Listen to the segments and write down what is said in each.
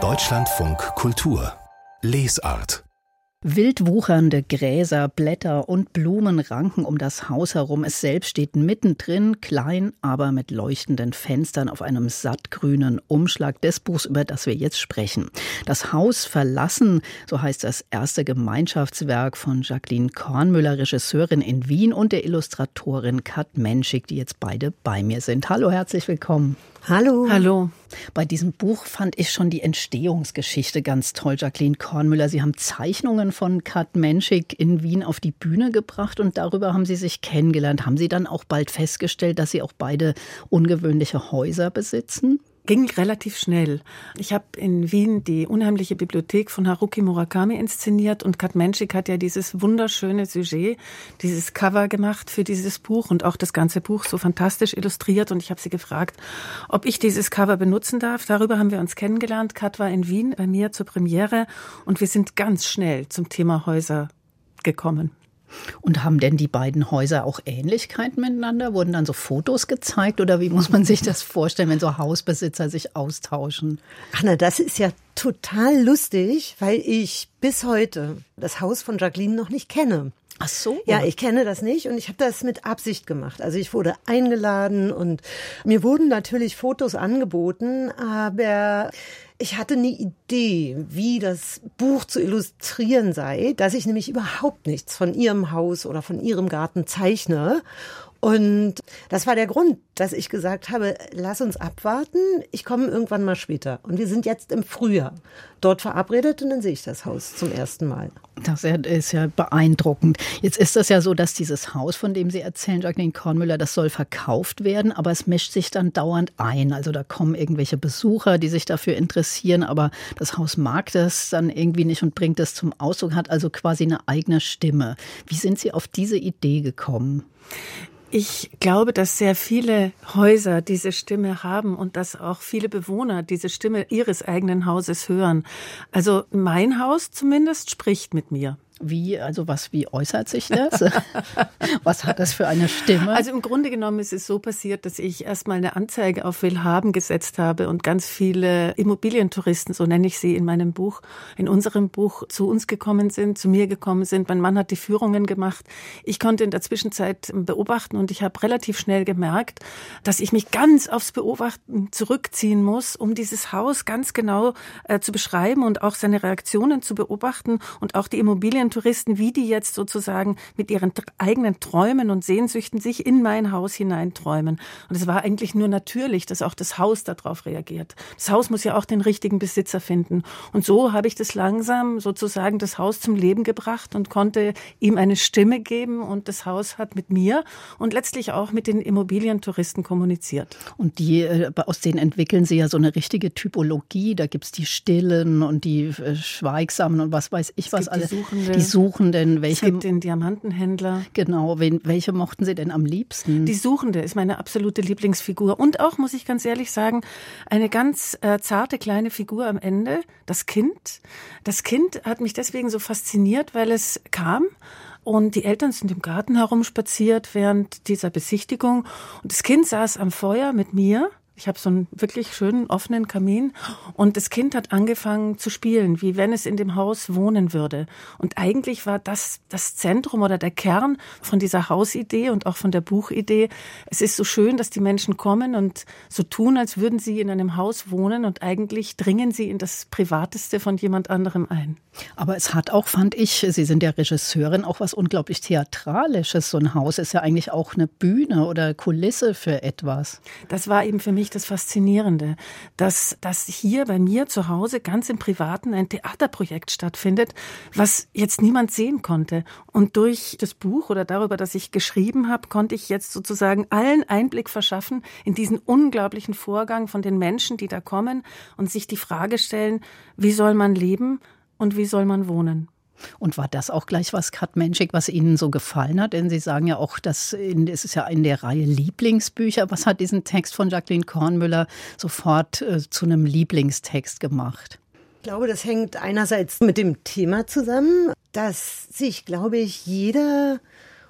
Deutschlandfunk Kultur Lesart Wild wuchernde Gräser, Blätter und Blumen ranken um das Haus herum. Es selbst steht mittendrin, klein, aber mit leuchtenden Fenstern auf einem sattgrünen Umschlag des Buchs, über das wir jetzt sprechen. Das Haus verlassen, so heißt das erste Gemeinschaftswerk von Jacqueline Kornmüller, Regisseurin in Wien und der Illustratorin Kat Menschik, die jetzt beide bei mir sind. Hallo, herzlich willkommen. Hallo. Hallo. Bei diesem Buch fand ich schon die Entstehungsgeschichte ganz toll, Jacqueline Kornmüller. Sie haben Zeichnungen von Kat Menschik in Wien auf die Bühne gebracht und darüber haben Sie sich kennengelernt. Haben Sie dann auch bald festgestellt, dass Sie auch beide ungewöhnliche Häuser besitzen? Ging relativ schnell. Ich habe in Wien die unheimliche Bibliothek von Haruki Murakami inszeniert und Kat Menschik hat ja dieses wunderschöne Sujet, dieses Cover gemacht für dieses Buch und auch das ganze Buch so fantastisch illustriert und ich habe sie gefragt, ob ich dieses Cover benutzen darf. Darüber haben wir uns kennengelernt. Kat war in Wien bei mir zur Premiere und wir sind ganz schnell zum Thema Häuser gekommen. Und haben denn die beiden Häuser auch Ähnlichkeiten miteinander? Wurden dann so Fotos gezeigt oder wie muss man sich das vorstellen, wenn so Hausbesitzer sich austauschen? Anna, das ist ja total lustig, weil ich bis heute das Haus von Jacqueline noch nicht kenne. Ach so. Ja, ich kenne das nicht und ich habe das mit Absicht gemacht. Also ich wurde eingeladen und mir wurden natürlich Fotos angeboten, aber ich hatte eine Idee, wie das Buch zu illustrieren sei, dass ich nämlich überhaupt nichts von ihrem Haus oder von ihrem Garten zeichne und das war der Grund, dass ich gesagt habe, lass uns abwarten, ich komme irgendwann mal später. Und wir sind jetzt im Frühjahr dort verabredet und dann sehe ich das Haus zum ersten Mal. Das ist ja beeindruckend. Jetzt ist das ja so, dass dieses Haus, von dem Sie erzählen, Jacqueline Kornmüller, das soll verkauft werden, aber es mischt sich dann dauernd ein. Also da kommen irgendwelche Besucher, die sich dafür interessieren, aber das Haus mag das dann irgendwie nicht und bringt das zum Ausdruck, hat also quasi eine eigene Stimme. Wie sind Sie auf diese Idee gekommen? Ich glaube, dass sehr viele Häuser diese Stimme haben und dass auch viele Bewohner diese Stimme ihres eigenen Hauses hören. Also mein Haus zumindest spricht mit mir. Wie, also was, wie äußert sich das? was hat das für eine Stimme? Also im Grunde genommen ist es so passiert, dass ich erstmal eine Anzeige auf Willhaben gesetzt habe und ganz viele Immobilientouristen, so nenne ich sie in meinem Buch, in unserem Buch zu uns gekommen sind, zu mir gekommen sind. Mein Mann hat die Führungen gemacht. Ich konnte in der Zwischenzeit beobachten und ich habe relativ schnell gemerkt, dass ich mich ganz aufs Beobachten zurückziehen muss, um dieses Haus ganz genau äh, zu beschreiben und auch seine Reaktionen zu beobachten und auch die Immobilien Touristen, wie die jetzt sozusagen mit ihren eigenen Träumen und Sehnsüchten sich in mein Haus hineinträumen. Und es war eigentlich nur natürlich, dass auch das Haus darauf reagiert. Das Haus muss ja auch den richtigen Besitzer finden. Und so habe ich das langsam sozusagen das Haus zum Leben gebracht und konnte ihm eine Stimme geben und das Haus hat mit mir und letztlich auch mit den Immobilientouristen kommuniziert. Und die, äh, aus denen entwickeln Sie ja so eine richtige Typologie. Da gibt es die Stillen und die äh, Schweigsamen und was weiß ich was alles. Die die Suchenden, welche. Es gibt den Diamantenhändler. Genau, wen, welche mochten Sie denn am liebsten? Die Suchende ist meine absolute Lieblingsfigur. Und auch, muss ich ganz ehrlich sagen, eine ganz äh, zarte kleine Figur am Ende, das Kind. Das Kind hat mich deswegen so fasziniert, weil es kam und die Eltern sind im Garten herumspaziert während dieser Besichtigung und das Kind saß am Feuer mit mir ich habe so einen wirklich schönen offenen Kamin und das Kind hat angefangen zu spielen, wie wenn es in dem Haus wohnen würde. Und eigentlich war das das Zentrum oder der Kern von dieser Hausidee und auch von der Buchidee. Es ist so schön, dass die Menschen kommen und so tun, als würden sie in einem Haus wohnen und eigentlich dringen sie in das Privateste von jemand anderem ein. Aber es hat auch, fand ich, Sie sind ja Regisseurin, auch was unglaublich Theatralisches. So ein Haus ist ja eigentlich auch eine Bühne oder Kulisse für etwas. Das war eben für mich ich das Faszinierende, dass, dass hier bei mir zu Hause ganz im Privaten ein Theaterprojekt stattfindet, was jetzt niemand sehen konnte. Und durch das Buch oder darüber, dass ich geschrieben habe, konnte ich jetzt sozusagen allen Einblick verschaffen in diesen unglaublichen Vorgang von den Menschen, die da kommen und sich die Frage stellen, wie soll man leben und wie soll man wohnen? Und war das auch gleich was, Kat Menschik, was Ihnen so gefallen hat? Denn Sie sagen ja auch, dass es ist ja in der Reihe Lieblingsbücher. Was hat diesen Text von Jacqueline Kornmüller sofort äh, zu einem Lieblingstext gemacht? Ich glaube, das hängt einerseits mit dem Thema zusammen, dass sich, glaube ich, jeder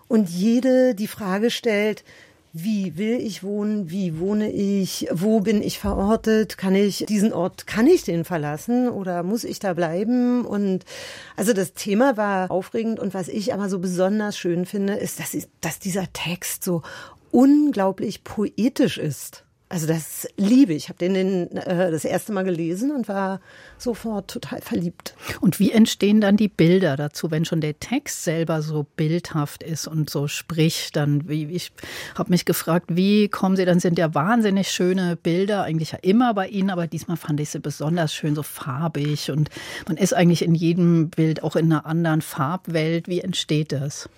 und jede die Frage stellt, wie will ich wohnen, wie wohne ich, wo bin ich verortet, kann ich diesen Ort, kann ich den verlassen oder muss ich da bleiben? Und also das Thema war aufregend und was ich aber so besonders schön finde, ist, dass, dass dieser Text so unglaublich poetisch ist. Also das liebe ich. Ich habe den, den äh, das erste Mal gelesen und war sofort total verliebt. Und wie entstehen dann die Bilder dazu, wenn schon der Text selber so bildhaft ist und so spricht? Dann wie ich habe mich gefragt, wie kommen Sie? Dann sind ja wahnsinnig schöne Bilder eigentlich ja immer bei Ihnen, aber diesmal fand ich sie besonders schön, so farbig und man ist eigentlich in jedem Bild auch in einer anderen Farbwelt. Wie entsteht das?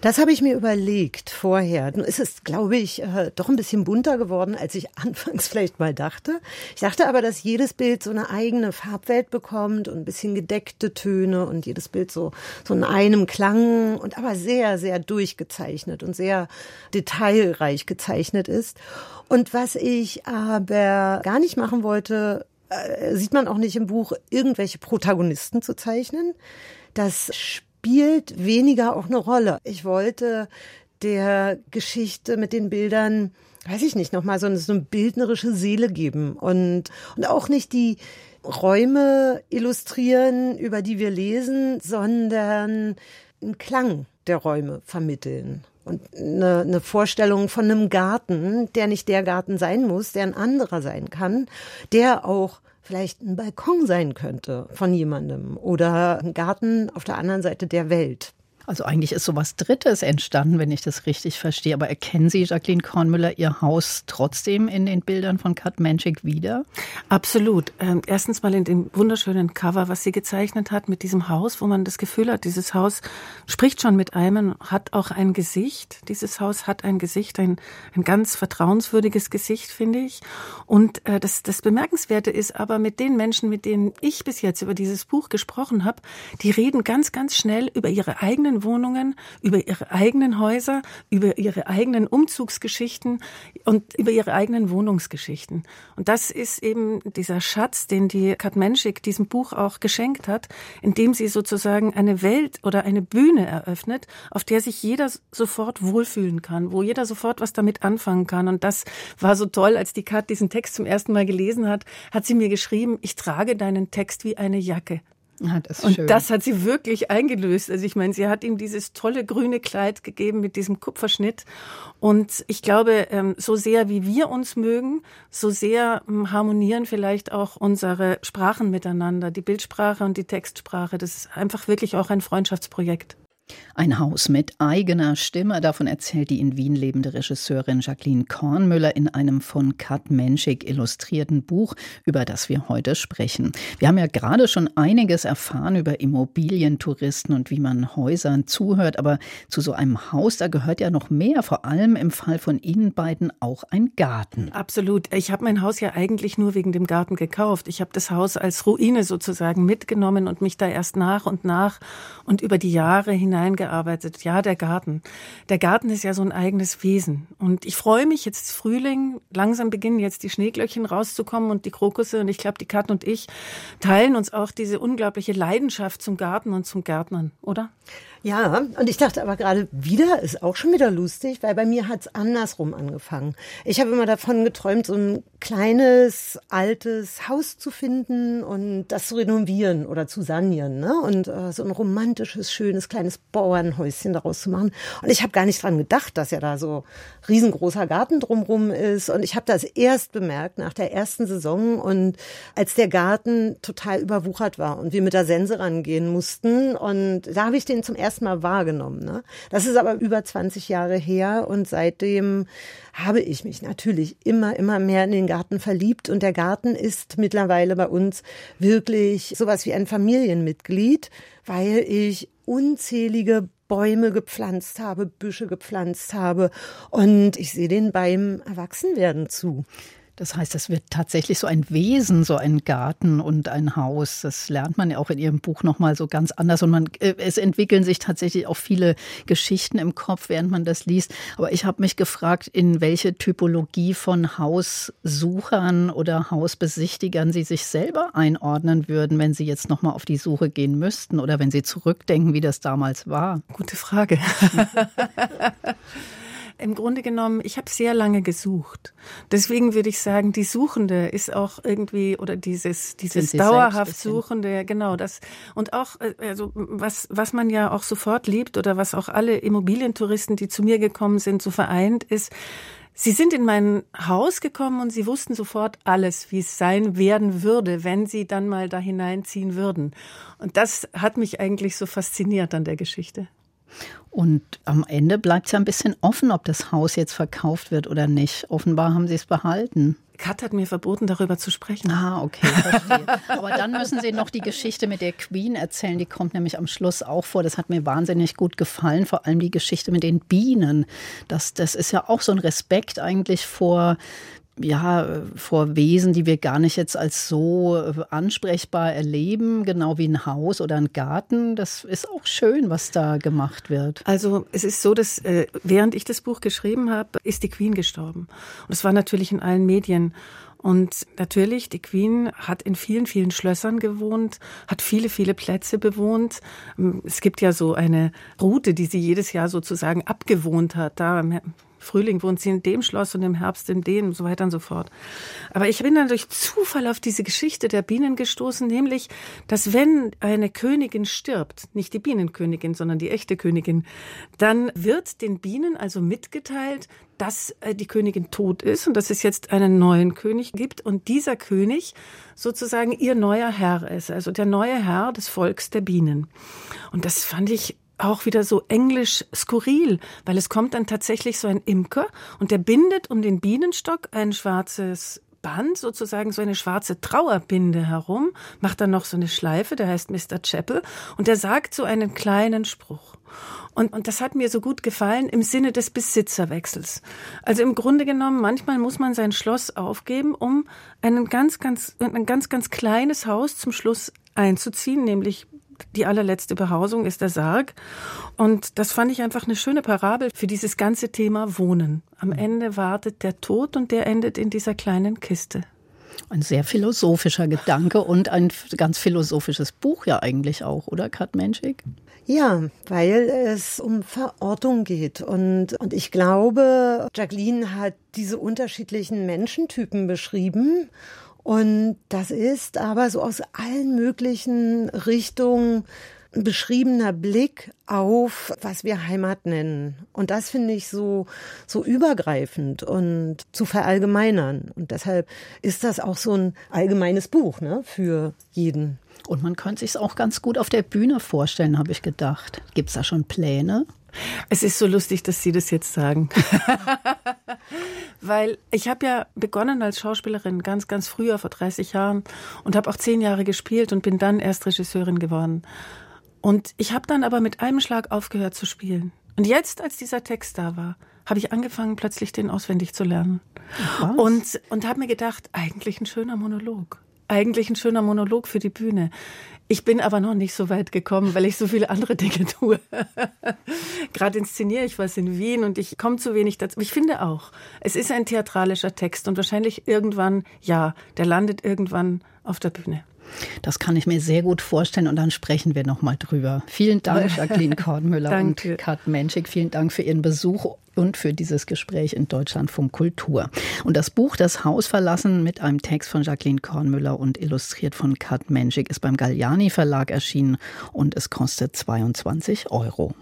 Das habe ich mir überlegt vorher. Nun ist es, glaube ich, äh, doch ein bisschen bunter geworden, als ich anfangs vielleicht mal dachte. Ich dachte aber, dass jedes Bild so eine eigene Farbwelt bekommt und ein bisschen gedeckte Töne und jedes Bild so, so in einem Klang und aber sehr, sehr durchgezeichnet und sehr detailreich gezeichnet ist. Und was ich aber gar nicht machen wollte, äh, sieht man auch nicht im Buch, irgendwelche Protagonisten zu zeichnen. Das spielt weniger auch eine Rolle. Ich wollte der Geschichte mit den Bildern, weiß ich nicht, nochmal so eine, so eine bildnerische Seele geben und, und auch nicht die Räume illustrieren, über die wir lesen, sondern einen Klang der Räume vermitteln und eine, eine Vorstellung von einem Garten, der nicht der Garten sein muss, der ein anderer sein kann, der auch vielleicht ein Balkon sein könnte von jemandem oder ein Garten auf der anderen Seite der Welt. Also eigentlich ist sowas Drittes entstanden, wenn ich das richtig verstehe. Aber erkennen Sie, Jacqueline Kornmüller, Ihr Haus trotzdem in den Bildern von Kat Menschik wieder? Absolut. Ähm, erstens mal in dem wunderschönen Cover, was sie gezeichnet hat mit diesem Haus, wo man das Gefühl hat, dieses Haus spricht schon mit einem, hat auch ein Gesicht. Dieses Haus hat ein Gesicht, ein, ein ganz vertrauenswürdiges Gesicht, finde ich. Und äh, das, das Bemerkenswerte ist aber mit den Menschen, mit denen ich bis jetzt über dieses Buch gesprochen habe, die reden ganz, ganz schnell über ihre eigenen Wohnungen, über ihre eigenen Häuser, über ihre eigenen Umzugsgeschichten und über ihre eigenen Wohnungsgeschichten. Und das ist eben dieser Schatz, den die Kat Menschik diesem Buch auch geschenkt hat, indem sie sozusagen eine Welt oder eine Bühne eröffnet, auf der sich jeder sofort wohlfühlen kann, wo jeder sofort was damit anfangen kann. Und das war so toll, als die Kat diesen Text zum ersten Mal gelesen hat, hat sie mir geschrieben, ich trage deinen Text wie eine Jacke. Ja, das und schön. das hat sie wirklich eingelöst. Also ich meine, sie hat ihm dieses tolle grüne Kleid gegeben mit diesem Kupferschnitt. Und ich glaube, ähm, so sehr wie wir uns mögen, so sehr ähm, harmonieren vielleicht auch unsere Sprachen miteinander, die Bildsprache und die Textsprache. Das ist einfach wirklich auch ein Freundschaftsprojekt. Ein Haus mit eigener Stimme, davon erzählt die in Wien lebende Regisseurin Jacqueline Kornmüller in einem von Kat Menschik illustrierten Buch, über das wir heute sprechen. Wir haben ja gerade schon einiges erfahren über Immobilientouristen und wie man Häusern zuhört, aber zu so einem Haus, da gehört ja noch mehr, vor allem im Fall von Ihnen beiden auch ein Garten. Absolut. Ich habe mein Haus ja eigentlich nur wegen dem Garten gekauft. Ich habe das Haus als Ruine sozusagen mitgenommen und mich da erst nach und nach und über die Jahre hinein hineingearbeitet. Ja, der Garten. Der Garten ist ja so ein eigenes Wesen. Und ich freue mich jetzt Frühling. Langsam beginnen jetzt die Schneeglöckchen rauszukommen und die Krokusse. Und ich glaube, die Katten und ich teilen uns auch diese unglaubliche Leidenschaft zum Garten und zum Gärtnern, oder? Ja, und ich dachte aber gerade wieder ist auch schon wieder lustig, weil bei mir hat's andersrum angefangen. Ich habe immer davon geträumt, so ein kleines, altes Haus zu finden und das zu renovieren oder zu sanieren. Ne? Und äh, so ein romantisches, schönes, kleines Bauernhäuschen daraus zu machen. Und ich habe gar nicht dran gedacht, dass ja da so riesengroßer Garten drumrum ist. Und ich habe das erst bemerkt nach der ersten Saison und als der Garten total überwuchert war und wir mit der Sense rangehen mussten. Und da habe ich den zum ersten erstmal wahrgenommen. Ne? Das ist aber über 20 Jahre her und seitdem habe ich mich natürlich immer, immer mehr in den Garten verliebt und der Garten ist mittlerweile bei uns wirklich sowas wie ein Familienmitglied, weil ich unzählige Bäume gepflanzt habe, Büsche gepflanzt habe und ich sehe den beim Erwachsenwerden zu. Das heißt, es wird tatsächlich so ein Wesen, so ein Garten und ein Haus. Das lernt man ja auch in Ihrem Buch nochmal so ganz anders. Und man, äh, es entwickeln sich tatsächlich auch viele Geschichten im Kopf, während man das liest. Aber ich habe mich gefragt, in welche Typologie von Haussuchern oder Hausbesichtigern Sie sich selber einordnen würden, wenn Sie jetzt nochmal auf die Suche gehen müssten oder wenn Sie zurückdenken, wie das damals war. Gute Frage. Im Grunde genommen, ich habe sehr lange gesucht. Deswegen würde ich sagen, die Suchende ist auch irgendwie oder dieses dieses dauerhaft Suchende, genau das und auch äh, also was was man ja auch sofort liebt oder was auch alle Immobilientouristen, die zu mir gekommen sind, so vereint ist. Sie sind in mein Haus gekommen und Sie wussten sofort alles, wie es sein werden würde, wenn Sie dann mal da hineinziehen würden. Und das hat mich eigentlich so fasziniert an der Geschichte. Und am Ende bleibt es ja ein bisschen offen, ob das Haus jetzt verkauft wird oder nicht. Offenbar haben Sie es behalten. Kat hat mir verboten, darüber zu sprechen. Ah, okay, verstehe. Aber dann müssen Sie noch die Geschichte mit der Queen erzählen. Die kommt nämlich am Schluss auch vor. Das hat mir wahnsinnig gut gefallen. Vor allem die Geschichte mit den Bienen. Das, das ist ja auch so ein Respekt eigentlich vor ja, vor Wesen, die wir gar nicht jetzt als so äh, ansprechbar erleben, genau wie ein Haus oder ein Garten. Das ist auch schön, was da gemacht wird. Also es ist so, dass äh, während ich das Buch geschrieben habe, ist die Queen gestorben. Und es war natürlich in allen Medien. Und natürlich, die Queen hat in vielen, vielen Schlössern gewohnt, hat viele, viele Plätze bewohnt. Es gibt ja so eine Route, die sie jedes Jahr sozusagen abgewohnt hat. Da Frühling wohnt sie in dem Schloss und im Herbst in dem und so weiter und so fort. Aber ich bin dann durch Zufall auf diese Geschichte der Bienen gestoßen, nämlich, dass wenn eine Königin stirbt, nicht die Bienenkönigin, sondern die echte Königin, dann wird den Bienen also mitgeteilt, dass äh, die Königin tot ist und dass es jetzt einen neuen König gibt und dieser König sozusagen ihr neuer Herr ist, also der neue Herr des Volks der Bienen. Und das fand ich auch wieder so englisch skurril, weil es kommt dann tatsächlich so ein Imker und der bindet um den Bienenstock ein schwarzes Band, sozusagen so eine schwarze Trauerbinde herum, macht dann noch so eine Schleife, der heißt Mr. Chapel, und der sagt so einen kleinen Spruch. Und, und das hat mir so gut gefallen im Sinne des Besitzerwechsels. Also im Grunde genommen, manchmal muss man sein Schloss aufgeben, um einen ganz, ganz, ein ganz, ganz kleines Haus zum Schluss einzuziehen, nämlich die allerletzte Behausung ist der Sarg. Und das fand ich einfach eine schöne Parabel für dieses ganze Thema Wohnen. Am Ende wartet der Tod und der endet in dieser kleinen Kiste. Ein sehr philosophischer Gedanke und ein ganz philosophisches Buch ja eigentlich auch, oder Kat Menschik? Ja, weil es um Verortung geht. Und, und ich glaube, Jacqueline hat diese unterschiedlichen Menschentypen beschrieben und das ist aber so aus allen möglichen Richtungen ein beschriebener Blick auf, was wir Heimat nennen. Und das finde ich so, so übergreifend und zu verallgemeinern. Und deshalb ist das auch so ein allgemeines Buch, ne, für jeden. Und man könnte sich es auch ganz gut auf der Bühne vorstellen, habe ich gedacht. Gibt es da schon Pläne? Es ist so lustig, dass Sie das jetzt sagen. Weil ich habe ja begonnen als Schauspielerin ganz, ganz früher, vor 30 Jahren, und habe auch zehn Jahre gespielt und bin dann erst Regisseurin geworden. Und ich habe dann aber mit einem Schlag aufgehört zu spielen. Und jetzt, als dieser Text da war, habe ich angefangen, plötzlich den auswendig zu lernen. Was? Und, und habe mir gedacht, eigentlich ein schöner Monolog eigentlich ein schöner Monolog für die Bühne. Ich bin aber noch nicht so weit gekommen, weil ich so viele andere Dinge tue. Gerade inszeniere ich was in Wien und ich komme zu wenig dazu. Ich finde auch, es ist ein theatralischer Text und wahrscheinlich irgendwann, ja, der landet irgendwann auf der Bühne. Das kann ich mir sehr gut vorstellen und dann sprechen wir noch mal drüber. Vielen Dank, Jacqueline Kornmüller und Kat Menschik. Vielen Dank für Ihren Besuch und für dieses Gespräch in Deutschlandfunk Kultur. Und das Buch Das Haus verlassen mit einem Text von Jacqueline Kornmüller und illustriert von Kat Menschik ist beim Galliani Verlag erschienen und es kostet 22 Euro.